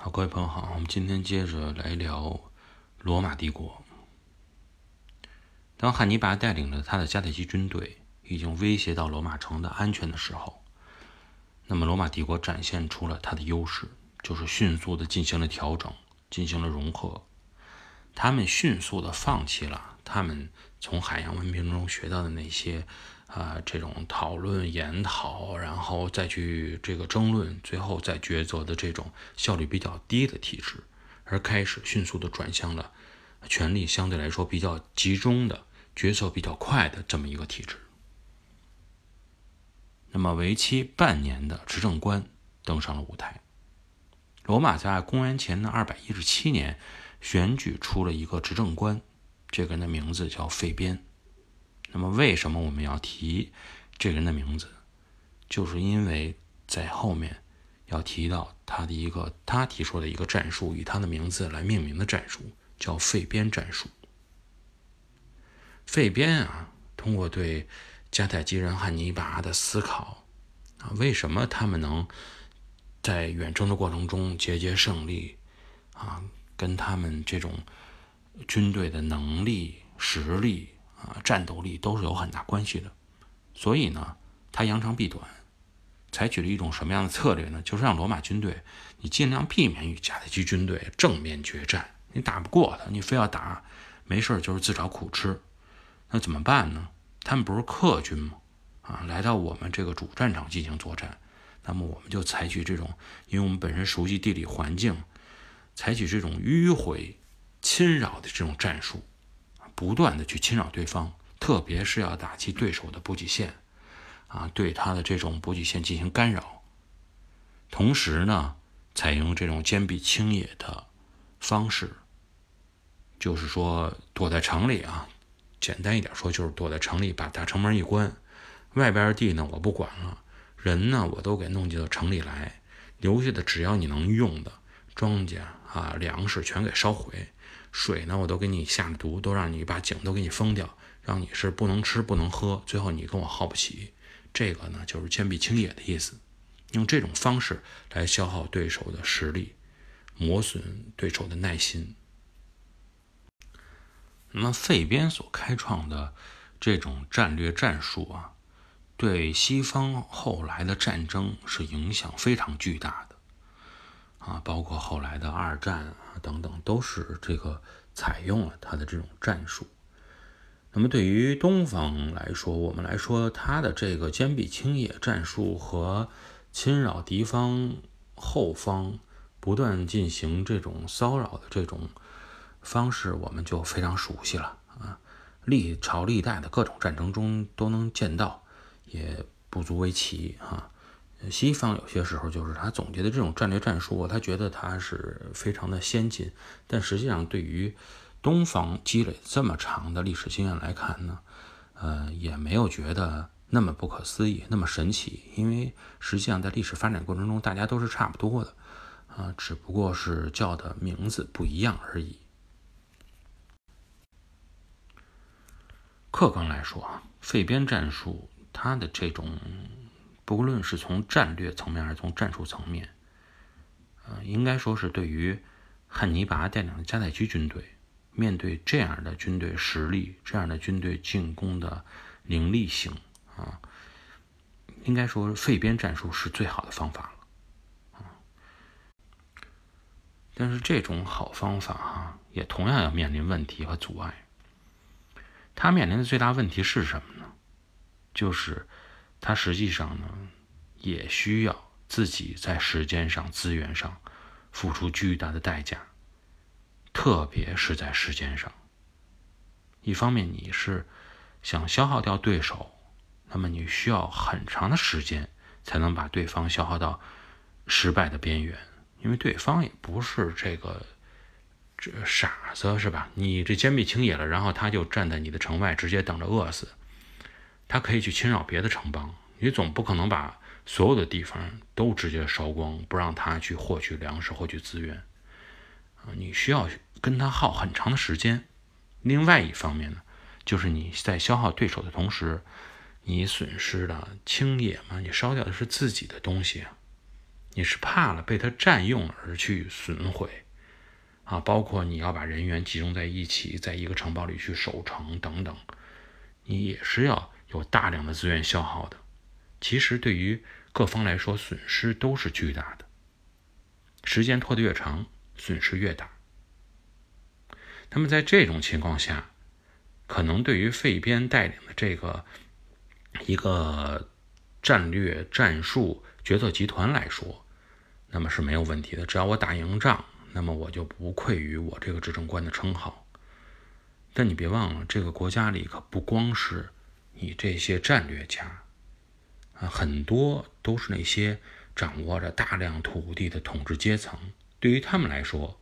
好，各位朋友好，我们今天接着来聊罗马帝国。当汉尼拔带领着他的迦太基军队已经威胁到罗马城的安全的时候，那么罗马帝国展现出了它的优势，就是迅速的进行了调整，进行了融合。他们迅速的放弃了他们从海洋文明中学到的那些。啊，这种讨论、研讨，然后再去这个争论，最后再抉择的这种效率比较低的体制，而开始迅速的转向了权力相对来说比较集中的、决策比较快的这么一个体制。那么，为期半年的执政官登上了舞台。罗马在公元前的二百一十七年选举出了一个执政官，这个人的名字叫费边。那么，为什么我们要提这个人的名字？就是因为在后面要提到他的一个他提出的一个战术，以他的名字来命名的战术，叫费边战术。费边啊，通过对迦太基人汉尼拔的思考啊，为什么他们能在远征的过程中节节胜利啊？跟他们这种军队的能力、实力。啊，战斗力都是有很大关系的，所以呢，他扬长避短，采取了一种什么样的策略呢？就是让罗马军队，你尽量避免与迦太基军队正面决战，你打不过他，你非要打，没事就是自找苦吃。那怎么办呢？他们不是客军吗？啊，来到我们这个主战场进行作战，那么我们就采取这种，因为我们本身熟悉地理环境，采取这种迂回、侵扰的这种战术。不断的去侵扰对方，特别是要打击对手的补给线，啊，对他的这种补给线进行干扰。同时呢，采用这种坚壁清野的方式，就是说躲在城里啊，简单一点说就是躲在城里，把大城门一关，外边的地呢我不管了，人呢我都给弄进到城里来，留下的只要你能用的庄稼啊粮食全给烧毁。水呢，我都给你下了毒，都让你把井都给你封掉，让你是不能吃不能喝，最后你跟我耗不起。这个呢，就是坚壁清野的意思，用这种方式来消耗对手的实力，磨损对手的耐心。那么费边所开创的这种战略战术啊，对西方后来的战争是影响非常巨大的。啊，包括后来的二战啊等等，都是这个采用了他的这种战术。那么对于东方来说，我们来说，他的这个坚壁清野战术和侵扰敌方后方、不断进行这种骚扰的这种方式，我们就非常熟悉了啊。历朝历代的各种战争中都能见到，也不足为奇啊。西方有些时候就是他总结的这种战略战术，他觉得他是非常的先进，但实际上对于东方积累这么长的历史经验来看呢，呃，也没有觉得那么不可思议，那么神奇，因为实际上在历史发展过程中，大家都是差不多的，啊，只不过是叫的名字不一样而已。客观来说啊，费边战术它的这种。不论是从战略层面还是从战术层面，呃，应该说是对于汉尼拔带领的迦太基军队，面对这样的军队实力、这样的军队进攻的凌厉性啊，应该说费边战术是最好的方法了。但是这种好方法哈，也同样要面临问题和阻碍。他面临的最大问题是什么呢？就是。他实际上呢，也需要自己在时间上、资源上付出巨大的代价，特别是在时间上。一方面，你是想消耗掉对手，那么你需要很长的时间才能把对方消耗到失败的边缘，因为对方也不是这个这傻子，是吧？你这坚壁清野了，然后他就站在你的城外，直接等着饿死。他可以去侵扰别的城邦，你总不可能把所有的地方都直接烧光，不让他去获取粮食、获取资源啊！你需要跟他耗很长的时间。另外一方面呢，就是你在消耗对手的同时，你损失的清野嘛，你烧掉的是自己的东西！你是怕了被他占用而去损毁啊，包括你要把人员集中在一起，在一个城堡里去守城等等，你也是要有大量的资源消耗的。其实对于各方来说，损失都是巨大的。时间拖得越长，损失越大。那么在这种情况下，可能对于费边带领的这个一个战略战术决策集团来说，那么是没有问题的。只要我打赢仗，那么我就不愧于我这个执政官的称号。但你别忘了，这个国家里可不光是你这些战略家啊，很多都是那些掌握着大量土地的统治阶层。对于他们来说，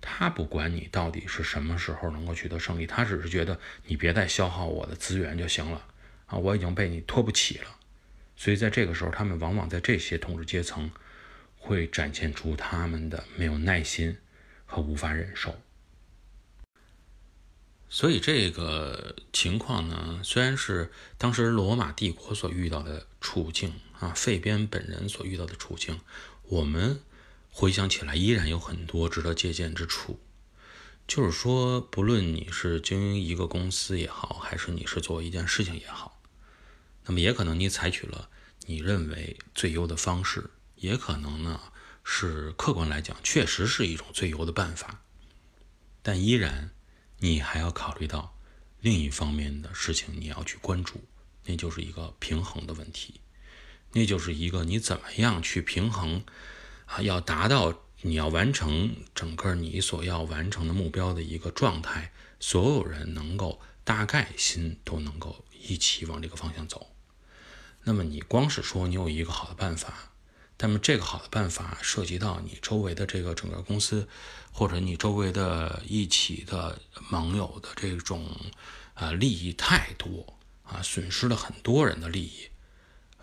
他不管你到底是什么时候能够取得胜利，他只是觉得你别再消耗我的资源就行了啊！我已经被你拖不起了，所以在这个时候，他们往往在这些统治阶层会展现出他们的没有耐心和无法忍受。所以这个情况呢，虽然是当时罗马帝国所遇到的处境啊，费边本人所遇到的处境，我们。回想起来，依然有很多值得借鉴之处。就是说，不论你是经营一个公司也好，还是你是做一件事情也好，那么也可能你采取了你认为最优的方式，也可能呢是客观来讲确实是一种最优的办法。但依然，你还要考虑到另一方面的事情，你要去关注，那就是一个平衡的问题，那就是一个你怎么样去平衡。啊，要达到你要完成整个你所要完成的目标的一个状态，所有人能够大概心都能够一起往这个方向走。那么你光是说你有一个好的办法，那么这个好的办法涉及到你周围的这个整个公司，或者你周围的一起的盟友的这种啊利益太多啊，损失了很多人的利益，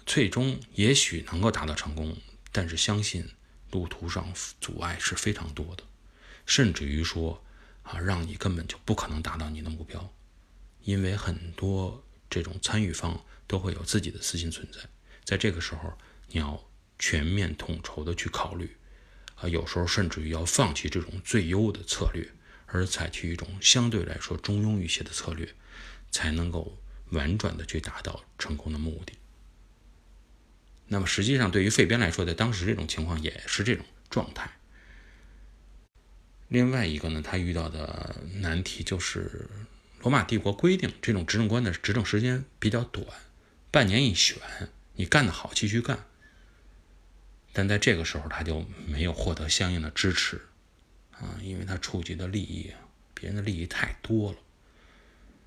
最终也许能够达到成功，但是相信。路途上阻碍是非常多的，甚至于说啊，让你根本就不可能达到你的目标，因为很多这种参与方都会有自己的私心存在。在这个时候，你要全面统筹的去考虑，啊，有时候甚至于要放弃这种最优的策略，而采取一种相对来说中庸一些的策略，才能够婉转的去达到成功的目的。那么实际上，对于费边来说，在当时这种情况也是这种状态。另外一个呢，他遇到的难题就是，罗马帝国规定这种执政官的执政时间比较短，半年一选，你干得好继续干。但在这个时候，他就没有获得相应的支持啊，因为他触及的利益，别人的利益太多了。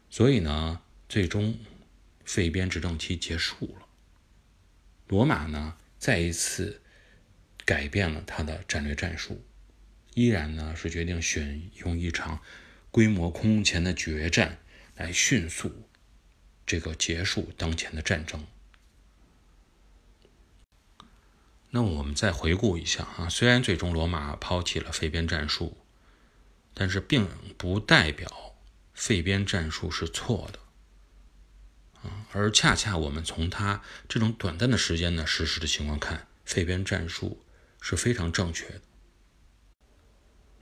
所以呢，最终费边执政期结束了。罗马呢，再一次改变了他的战略战术，依然呢是决定选用一场规模空前的决战来迅速这个结束当前的战争。那我们再回顾一下啊，虽然最终罗马抛弃了费边战术，但是并不代表费边战术是错的啊。而恰恰我们从他这种短暂的时间呢实施的情况看，费边战术是非常正确的。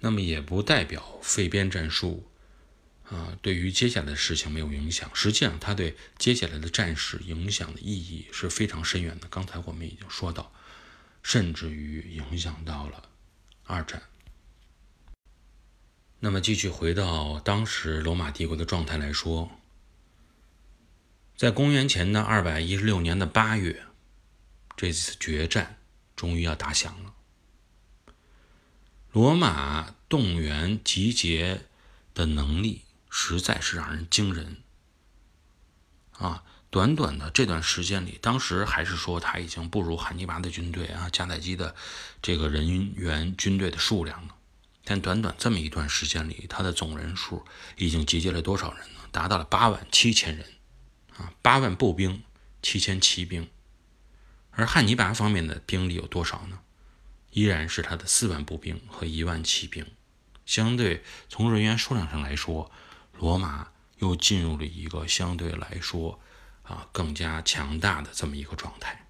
那么也不代表费边战术啊对于接下来的事情没有影响。实际上，它对接下来的战事影响的意义是非常深远的。刚才我们已经说到，甚至于影响到了二战。那么继续回到当时罗马帝国的状态来说。在公元前的二百一十六年的八月，这次决战终于要打响了。罗马动员集结的能力实在是让人惊人啊！短短的这段时间里，当时还是说他已经不如汉尼拔的军队啊，迦太基的这个人员军队的数量了。但短短这么一段时间里，他的总人数已经集结了多少人呢？达到了八万七千人。啊，八万步兵，七千骑兵，而汉尼拔方面的兵力有多少呢？依然是他的四万步兵和一万骑兵。相对从人员数量上来说，罗马又进入了一个相对来说啊更加强大的这么一个状态。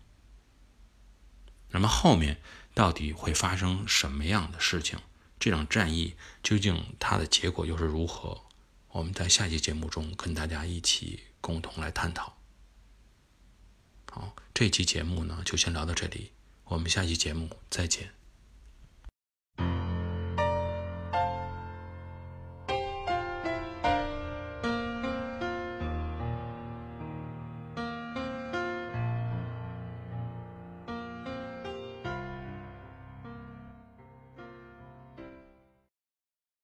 那么后面到底会发生什么样的事情？这场战役究竟它的结果又是如何？我们在下期节目中跟大家一起共同来探讨。好，这期节目呢就先聊到这里，我们下期节目再见。